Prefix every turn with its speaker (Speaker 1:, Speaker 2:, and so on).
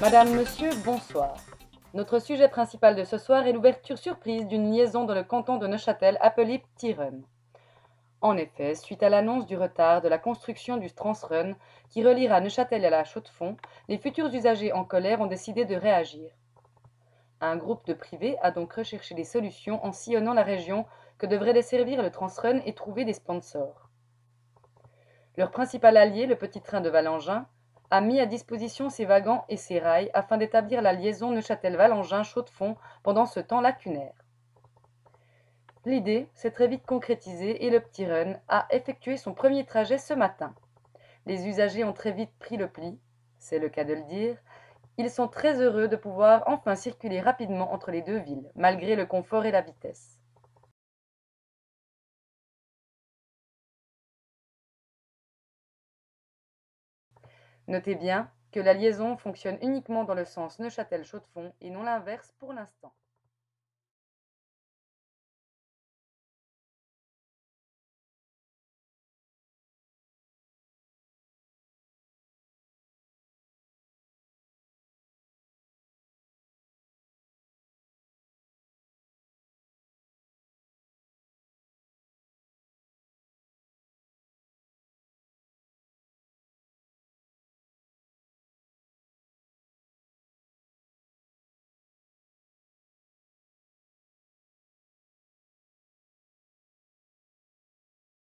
Speaker 1: Madame, Monsieur, bonsoir. Notre sujet principal de ce soir est l'ouverture surprise d'une liaison dans le canton de Neuchâtel appelée Petit Run. En effet, suite à l'annonce du retard de la construction du Transrun qui reliera Neuchâtel à la Chaux-de-Fonds, les futurs usagers en colère ont décidé de réagir. Un groupe de privés a donc recherché des solutions en sillonnant la région que devrait desservir le Transrun et trouver des sponsors. Leur principal allié, le petit train de Valengin, a mis à disposition ses wagons et ses rails afin d'établir la liaison Neuchâtel-Valengin-Chaux-de-Fonds pendant ce temps lacunaire. L'idée s'est très vite concrétisée et le petit run a effectué son premier trajet ce matin. Les usagers ont très vite pris le pli, c'est le cas de le dire. Ils sont très heureux de pouvoir enfin circuler rapidement entre les deux villes, malgré le confort et la vitesse. Notez bien que la liaison fonctionne uniquement dans le sens Neuchâtel-Chaux-de-Fonds et non l'inverse pour l'instant.